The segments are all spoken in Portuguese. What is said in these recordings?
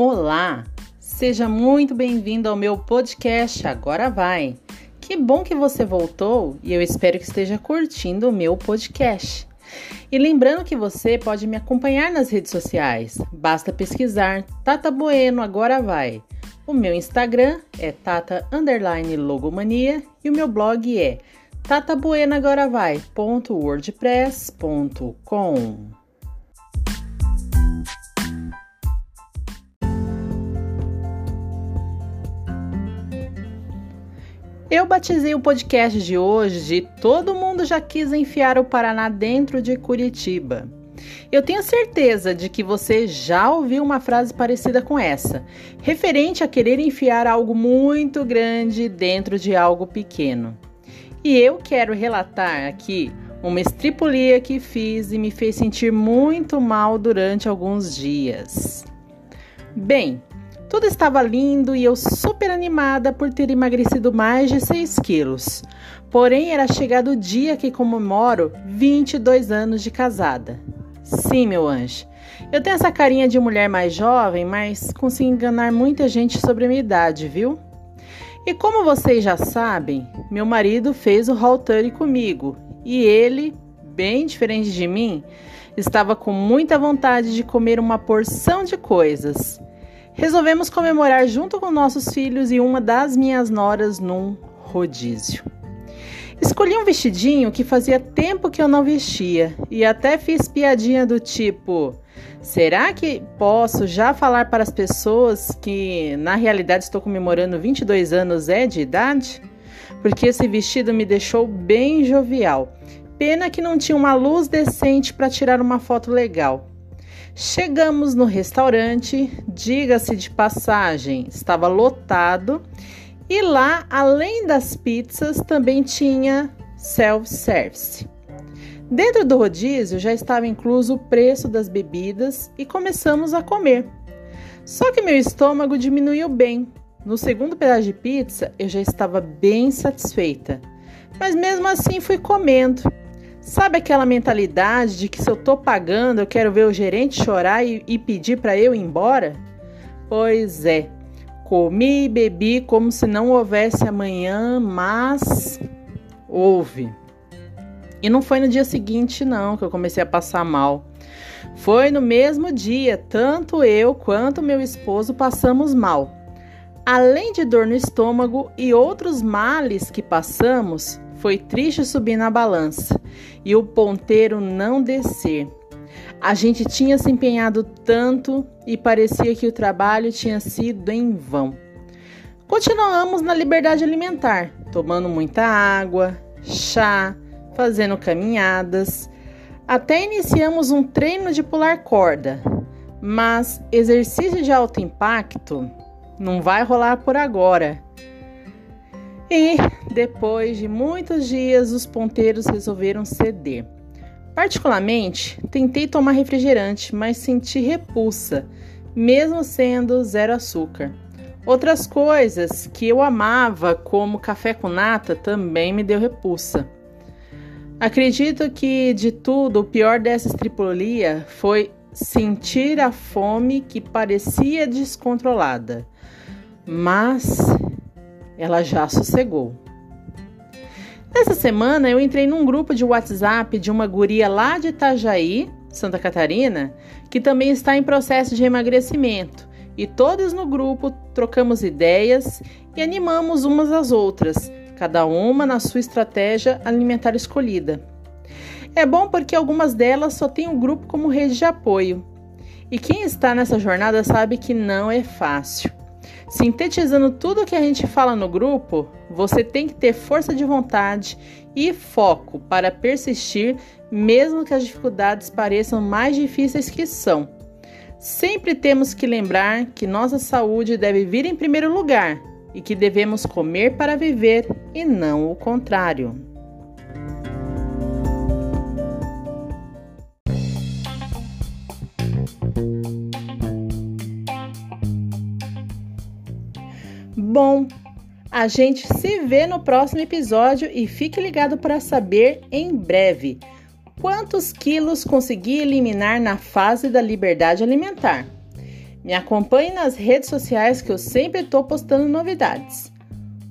Olá, seja muito bem-vindo ao meu podcast Agora Vai. Que bom que você voltou e eu espero que esteja curtindo o meu podcast. E lembrando que você pode me acompanhar nas redes sociais, basta pesquisar Tata Bueno Agora Vai. O meu Instagram é tata logomania e o meu blog é tatabuenagoravai.wordpress.com. Eu batizei o podcast de hoje de Todo Mundo Já Quis Enfiar o Paraná Dentro de Curitiba. Eu tenho certeza de que você já ouviu uma frase parecida com essa, referente a querer enfiar algo muito grande dentro de algo pequeno. E eu quero relatar aqui uma estripulia que fiz e me fez sentir muito mal durante alguns dias. Bem, tudo estava lindo e eu super animada por ter emagrecido mais de 6 quilos. Porém, era chegado o dia que comemoro 22 anos de casada. Sim, meu anjo. Eu tenho essa carinha de mulher mais jovem, mas consigo enganar muita gente sobre a minha idade, viu? E como vocês já sabem, meu marido fez o halter comigo e ele, bem diferente de mim, estava com muita vontade de comer uma porção de coisas. Resolvemos comemorar junto com nossos filhos e uma das minhas noras num rodízio. Escolhi um vestidinho que fazia tempo que eu não vestia e até fiz piadinha do tipo: será que posso já falar para as pessoas que na realidade estou comemorando 22 anos é de idade? Porque esse vestido me deixou bem jovial. Pena que não tinha uma luz decente para tirar uma foto legal. Chegamos no restaurante, diga-se de passagem, estava lotado e lá, além das pizzas, também tinha self-service. Dentro do rodízio já estava incluso o preço das bebidas e começamos a comer. Só que meu estômago diminuiu bem. No segundo pedaço de pizza eu já estava bem satisfeita, mas mesmo assim fui comendo Sabe aquela mentalidade de que se eu tô pagando, eu quero ver o gerente chorar e, e pedir para eu ir embora? Pois é, comi e bebi como se não houvesse amanhã, mas houve. E não foi no dia seguinte, não, que eu comecei a passar mal. Foi no mesmo dia, tanto eu quanto meu esposo passamos mal. Além de dor no estômago e outros males que passamos, foi triste subir na balança e o ponteiro não descer. A gente tinha se empenhado tanto e parecia que o trabalho tinha sido em vão. Continuamos na liberdade alimentar, tomando muita água, chá, fazendo caminhadas. Até iniciamos um treino de pular corda, mas exercício de alto impacto não vai rolar por agora. E depois de muitos dias, os ponteiros resolveram ceder. Particularmente, tentei tomar refrigerante, mas senti repulsa, mesmo sendo zero açúcar. Outras coisas que eu amava, como café com nata, também me deu repulsa. Acredito que de tudo, o pior dessa estripolia foi sentir a fome que parecia descontrolada. Mas ela já sossegou. Nessa semana eu entrei num grupo de WhatsApp de uma guria lá de Itajaí, Santa Catarina, que também está em processo de emagrecimento. E todas no grupo trocamos ideias e animamos umas às outras, cada uma na sua estratégia alimentar escolhida. É bom porque algumas delas só têm o grupo como rede de apoio. E quem está nessa jornada sabe que não é fácil. Sintetizando tudo o que a gente fala no grupo, você tem que ter força de vontade e foco para persistir, mesmo que as dificuldades pareçam mais difíceis que são. Sempre temos que lembrar que nossa saúde deve vir em primeiro lugar e que devemos comer para viver e não o contrário. Bom, a gente se vê no próximo episódio e fique ligado para saber em breve quantos quilos consegui eliminar na fase da liberdade alimentar. Me acompanhe nas redes sociais que eu sempre estou postando novidades.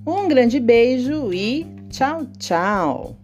Um grande beijo e tchau, tchau!